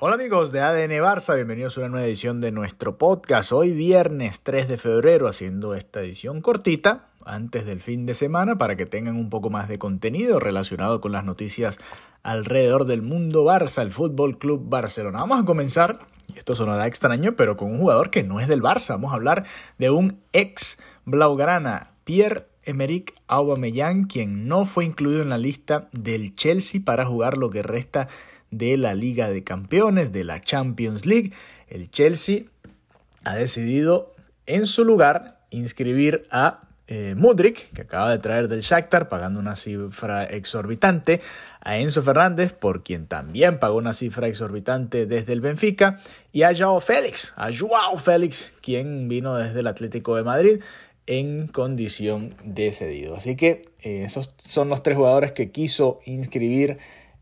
Hola amigos de ADN Barça, bienvenidos a una nueva edición de nuestro podcast. Hoy viernes 3 de febrero haciendo esta edición cortita antes del fin de semana para que tengan un poco más de contenido relacionado con las noticias alrededor del mundo Barça, el Fútbol Club Barcelona. Vamos a comenzar, y esto sonará extraño, pero con un jugador que no es del Barça. Vamos a hablar de un ex Blaugrana, Pierre Emerick Aubameyang, quien no fue incluido en la lista del Chelsea para jugar lo que resta la Liga de Campeones, de la Champions League. El Chelsea ha decidido en su lugar inscribir a eh, Mudrik, que acaba de traer del Shakhtar, pagando una cifra exorbitante, a Enzo Fernández, por quien también pagó una cifra exorbitante desde el Benfica, y a Joao Félix, a Joao Félix, quien vino desde el Atlético de Madrid en condición de cedido. Así que eh, esos son los tres jugadores que quiso inscribir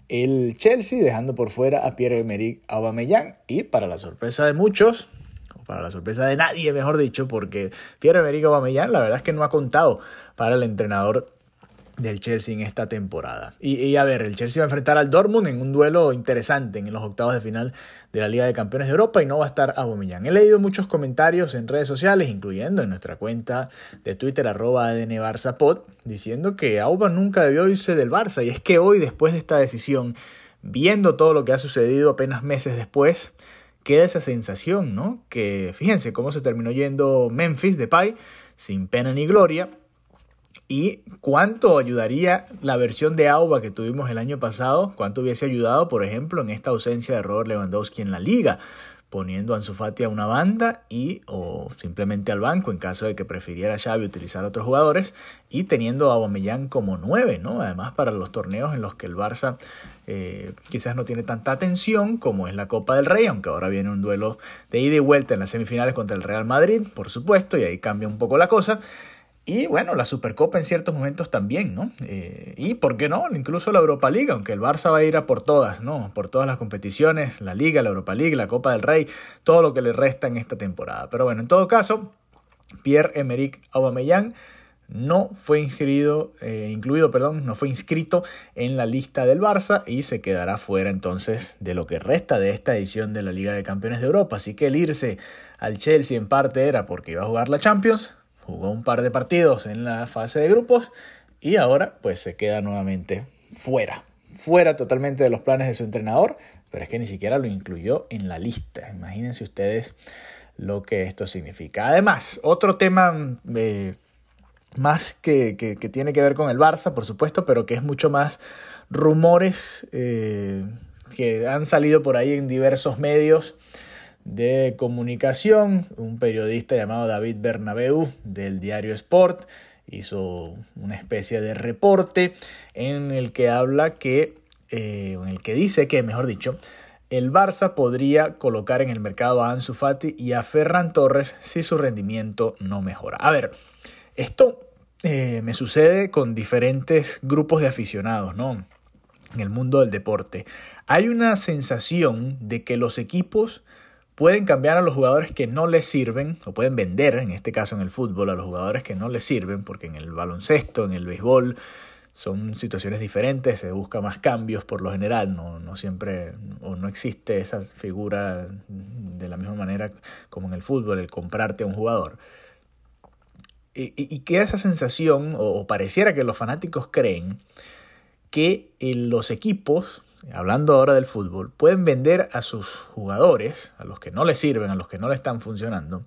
el Chelsea, dejando por fuera a Pierre-Emerick Aubameyang. Y para la sorpresa de muchos, o para la sorpresa de nadie, mejor dicho, porque Pierre-Emerick Aubameyang la verdad es que no ha contado para el entrenador del Chelsea en esta temporada. Y, a ver, el Chelsea va a enfrentar al Dortmund en un duelo interesante en los octavos de final de la Liga de Campeones de Europa y no va a estar Aubameyang. He leído muchos comentarios en redes sociales, incluyendo en nuestra cuenta de Twitter arroba diciendo que Auba nunca debió irse del Barça y es que hoy después de esta decisión, viendo todo lo que ha sucedido apenas meses después, queda esa sensación, ¿no? Que fíjense cómo se terminó yendo Memphis de Pai sin pena ni gloria y cuánto ayudaría la versión de Auba que tuvimos el año pasado, cuánto hubiese ayudado, por ejemplo, en esta ausencia de Robert Lewandowski en la liga, poniendo a Ansu Fati a una banda y o simplemente al banco en caso de que prefiriera Xavi utilizar a otros jugadores y teniendo a Aubameyang como nueve, ¿no? Además para los torneos en los que el Barça eh, quizás no tiene tanta atención como es la Copa del Rey, aunque ahora viene un duelo de ida y vuelta en las semifinales contra el Real Madrid, por supuesto, y ahí cambia un poco la cosa. Y bueno, la Supercopa en ciertos momentos también, ¿no? Eh, y por qué no, incluso la Europa League, aunque el Barça va a ir a por todas, ¿no? Por todas las competiciones, la Liga, la Europa League, la Copa del Rey, todo lo que le resta en esta temporada. Pero bueno, en todo caso, Pierre-Emerick Aubameyang no fue inscrito, eh, incluido, perdón, no fue inscrito en la lista del Barça y se quedará fuera entonces de lo que resta de esta edición de la Liga de Campeones de Europa. Así que el irse al Chelsea en parte era porque iba a jugar la Champions, jugó un par de partidos en la fase de grupos y ahora pues se queda nuevamente fuera, fuera totalmente de los planes de su entrenador, pero es que ni siquiera lo incluyó en la lista. Imagínense ustedes lo que esto significa. Además, otro tema eh, más que, tiene que ver con el Barça, por supuesto, pero que es mucho más rumores eh, que han salido por ahí en diversos medios de comunicación, un periodista llamado David Bernabeu del diario Sport hizo una especie de reporte en el que habla que, eh, en el que dice que, mejor dicho, el Barça podría colocar en el mercado a Ansu Fati y a Ferran Torres si su rendimiento no mejora. A ver, esto eh, me sucede con diferentes grupos de aficionados, ¿no? En el mundo del deporte. Hay una sensación de que los equipos pueden cambiar a los jugadores que no les sirven, o pueden vender, en este caso en el fútbol, a los jugadores que no les sirven, porque en el baloncesto, en el béisbol, son situaciones diferentes, se busca más cambios por lo general, no, no siempre, o no existe esa figura de la misma manera como en el fútbol, el comprarte a un jugador. Y, queda esa sensación, o, o pareciera que los fanáticos creen, que los equipos hablando ahora del fútbol, pueden vender a sus jugadores, a los que no les sirven, a los que no le están funcionando,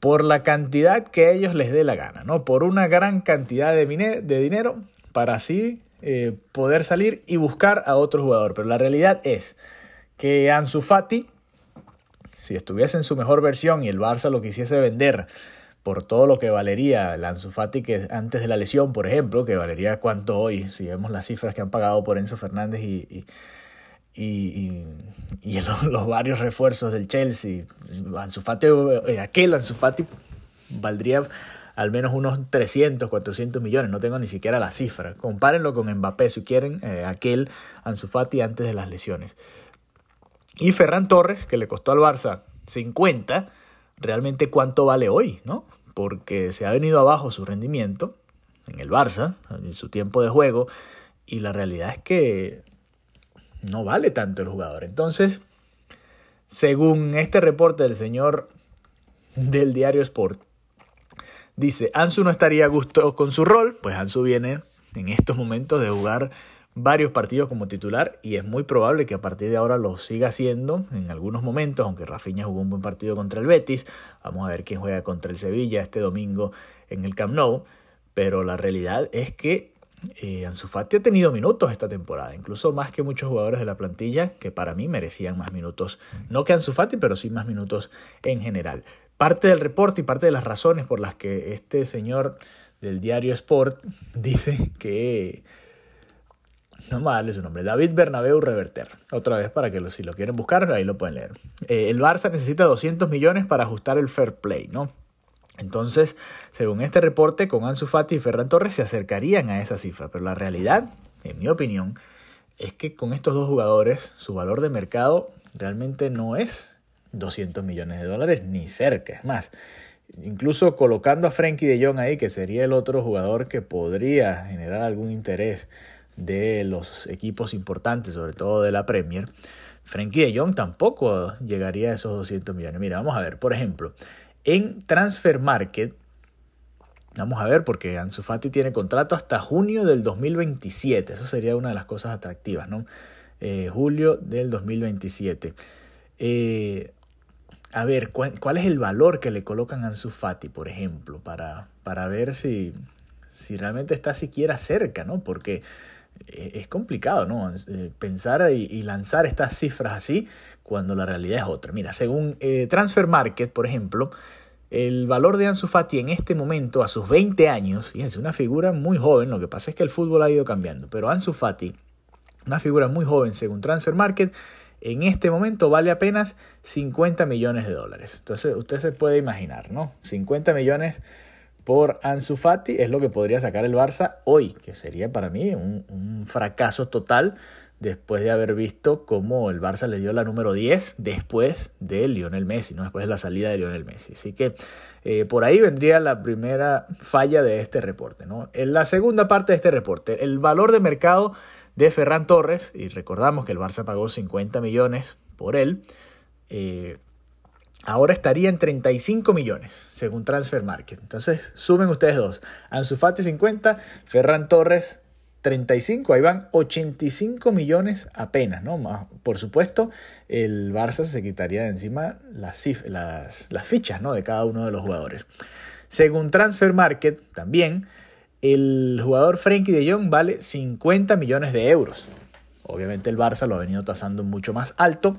por la cantidad que a ellos les dé la gana, ¿no? Por una gran cantidad de, de dinero para así eh, poder salir y buscar a otro jugador. Pero la realidad es que Ansu Fati, si estuviese en su mejor versión y el Barça lo quisiese vender por todo lo que valería el Ansu Fati que antes de la lesión, por ejemplo, que valería cuánto hoy, si vemos las cifras que han pagado por Enzo Fernández y, y, y, los, varios refuerzos del Chelsea. Ansu Fati, eh, aquel Ansu Fati valdría al menos unos 300, 400 millones, no tengo ni siquiera la cifra. Compárenlo con Mbappé si quieren, eh, aquel Ansu Fati antes de las lesiones. Y Ferran Torres, que le costó al Barça 50, realmente cuánto vale hoy, ¿no? Porque se ha venido abajo su rendimiento en el Barça, en su tiempo de juego, y la realidad es que no vale tanto el jugador. Entonces, según este reporte del señor del diario Sport, dice, Ansu no estaría a gusto con su rol, pues Ansu viene en estos momentos de jugar varios partidos como titular y es muy probable que a partir de ahora lo siga haciendo en algunos momentos, aunque Rafinha jugó un buen partido contra el Betis, vamos a ver quién juega contra el Sevilla este domingo en el Camp Nou, pero la realidad es que eh, Ansu Fati ha tenido minutos esta temporada, incluso más que muchos jugadores de la plantilla que para mí merecían más minutos, no que Ansu Fati, pero sí más minutos en general. Parte del reporte y parte de las razones por las que este señor del diario Sport dice que no me darle su nombre, David Bernabeu Reverter. Otra vez para que si lo quieren buscar, ahí lo pueden leer. Eh, el Barça necesita 200 millones para ajustar el fair play, ¿no? Entonces, según este reporte, con Ansu Fati y Ferran Torres se acercarían a esa cifra, pero la realidad, en mi opinión, es que con estos dos jugadores su valor de mercado realmente no es 200 millones de dólares ni cerca, es más, incluso colocando a Frankie de Jong ahí, que sería el otro jugador que podría generar algún interés de los equipos importantes, sobre todo de la Premier, Frankie de Jong tampoco llegaría a esos 200 millones. Mira, vamos a ver, por ejemplo, en Transfer Market, vamos a ver, porque Ansu Fati tiene contrato hasta junio del 2027, eso sería una de las cosas atractivas, ¿no? Eh, julio del 2027. Eh, a ver, ¿cuál, es el valor que le colocan a Ansu Fati, por ejemplo, para, para ver si, si realmente está siquiera cerca, ¿no? Porque es complicado, ¿no? Eh, pensar y, lanzar estas cifras así cuando la realidad es otra. Mira, según eh, Transfer Market, por ejemplo, el valor de Ansu Fati en este momento, a sus 20 años, fíjense, una figura muy joven, lo que pasa es que el fútbol ha ido cambiando, pero Ansu Fati, una figura muy joven según Transfer Market, en este momento vale apenas 50 millones de dólares. Entonces usted se puede imaginar, ¿no? 50 millones por Ansu Fati es lo que podría sacar el Barça hoy, que sería para mí un, fracaso total después de haber visto cómo el Barça le dio la número 10 después de Lionel Messi, ¿no? después de la salida de Lionel Messi. Así que eh, por ahí vendría la primera falla de este reporte. ¿no? En la segunda parte de este reporte, el valor de mercado de Ferran Torres, y recordamos que el Barça pagó 50 millones por él, eh, ahora estaría en 35 millones, según Transfer Market. Entonces, sumen ustedes dos. Ansu Fati 50, Ferran Torres 35, ahí van 85 millones apenas, ¿no? por supuesto, el Barça se quitaría de encima las, las, las fichas, ¿no? De cada uno de los jugadores. Según Transfer Market, también, el jugador Frenkie de Jong vale 50 millones de euros. Obviamente el Barça lo ha venido tasando mucho más alto,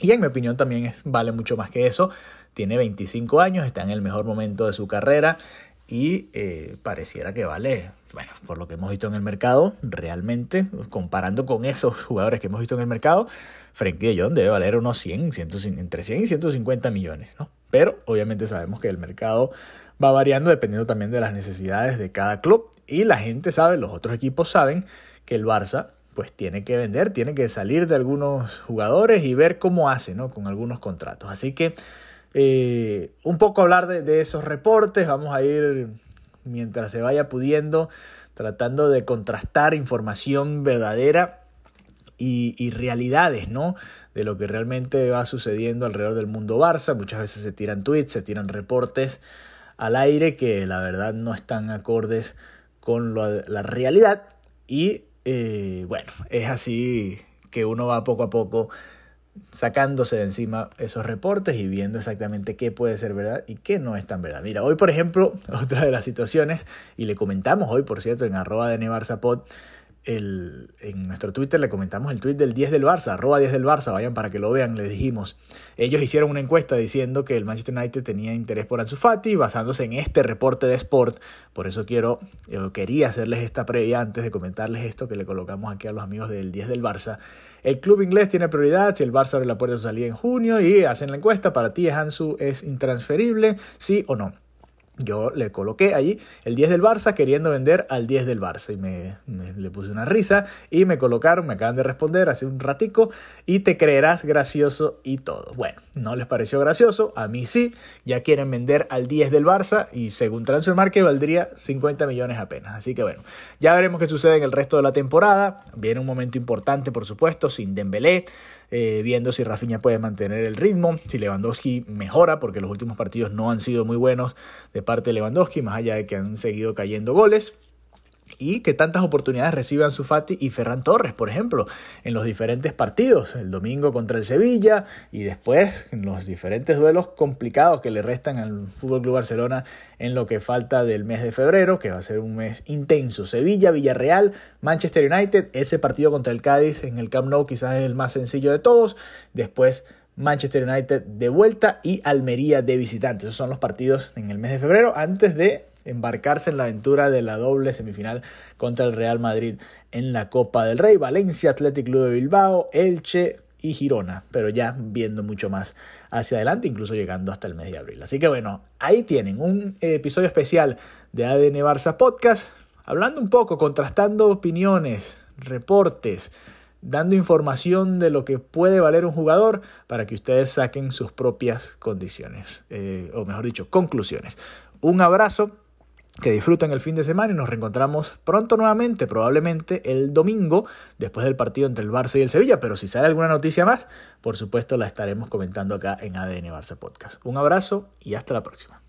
y en mi opinión también vale mucho más que eso. Tiene 25 años, está en el mejor momento de su carrera y eh, pareciera que vale, bueno, por lo que hemos visto en el mercado, realmente, comparando con esos jugadores que hemos visto en el mercado, Frenkie de Jong debe valer unos 100, entre 100 y 150 millones, ¿no? Pero obviamente sabemos que el mercado va variando dependiendo también de las necesidades de cada club y la gente sabe, los otros equipos saben que el Barça pues tiene que vender, tiene que salir de algunos jugadores y ver cómo hace, ¿no? Con algunos contratos. Así que eh, un poco hablar de, esos reportes, vamos a ir mientras se vaya pudiendo, tratando de contrastar información verdadera y, realidades, ¿no? De lo que realmente va sucediendo alrededor del mundo Barça. Muchas veces se tiran tweets, se tiran reportes al aire que la verdad no están acordes con la realidad y eh, bueno, es así que uno va poco a poco sacándose de encima esos reportes y viendo exactamente qué puede ser verdad y qué no es tan verdad. Mira, hoy por ejemplo, otra de las situaciones, y le comentamos hoy, por cierto, en arroba de Nevarsapod, en nuestro Twitter le comentamos el tweet del 10 del Barça, arroba 10 del Barça, vayan para que lo vean, les dijimos. Ellos hicieron una encuesta diciendo que el Manchester United tenía interés por Ansu Fati, basándose en este reporte de Sport. Por eso quiero, yo quería hacerles esta previa antes de comentarles esto que le colocamos aquí a los amigos del 10 del Barça. El club inglés tiene prioridad si el Barça abre la puerta de su salida en junio y hacen la encuesta. Para ti, Ansu es intransferible, sí o no. Yo le coloqué allí el 10 del Barça queriendo vender al 10 del Barça y me, le puse una risa y me colocaron, me acaban de responder hace un ratico y te creerás gracioso y todo. Bueno, no les pareció gracioso, a mí sí, ya quieren vender al 10 del Barça y según Transfermarkt valdría 50 millones apenas. Así que bueno, ya veremos qué sucede en el resto de la temporada. Viene un momento importante, por supuesto, sin Dembélé. eh, viendo si Rafinha puede mantener el ritmo, si Lewandowski mejora, porque los últimos partidos no han sido muy buenos parte de Lewandowski, más allá de que han seguido cayendo goles y que tantas oportunidades reciban Sufati y Ferran Torres, por ejemplo, en los diferentes partidos, el domingo contra el Sevilla y después en los diferentes duelos complicados que le restan al Fútbol Club Barcelona en lo que falta del mes de febrero, que va a ser un mes intenso. Sevilla, Villarreal, Manchester United, ese partido contra el Cádiz en el Camp Nou quizás es el más sencillo de todos. Después Manchester United de vuelta y Almería de visitantes. Esos son los partidos en el mes de febrero antes de embarcarse en la aventura de la doble semifinal contra el Real Madrid en la Copa del Rey, Valencia, Athletic Club de Bilbao, Elche y Girona, pero ya viendo mucho más hacia adelante, incluso llegando hasta el mes de abril. Así que bueno, ahí tienen un episodio especial de ADN Barça Podcast, hablando un poco, contrastando opiniones, reportes, dando información de lo que puede valer un jugador para que ustedes saquen sus propias condiciones, eh, o mejor dicho, conclusiones. Un abrazo que disfruten el fin de semana y nos reencontramos pronto nuevamente, probablemente el domingo, después del partido entre el Barça y el Sevilla, pero si sale alguna noticia más, por supuesto la estaremos comentando acá en ADN Barça Podcast. Un abrazo y hasta la próxima.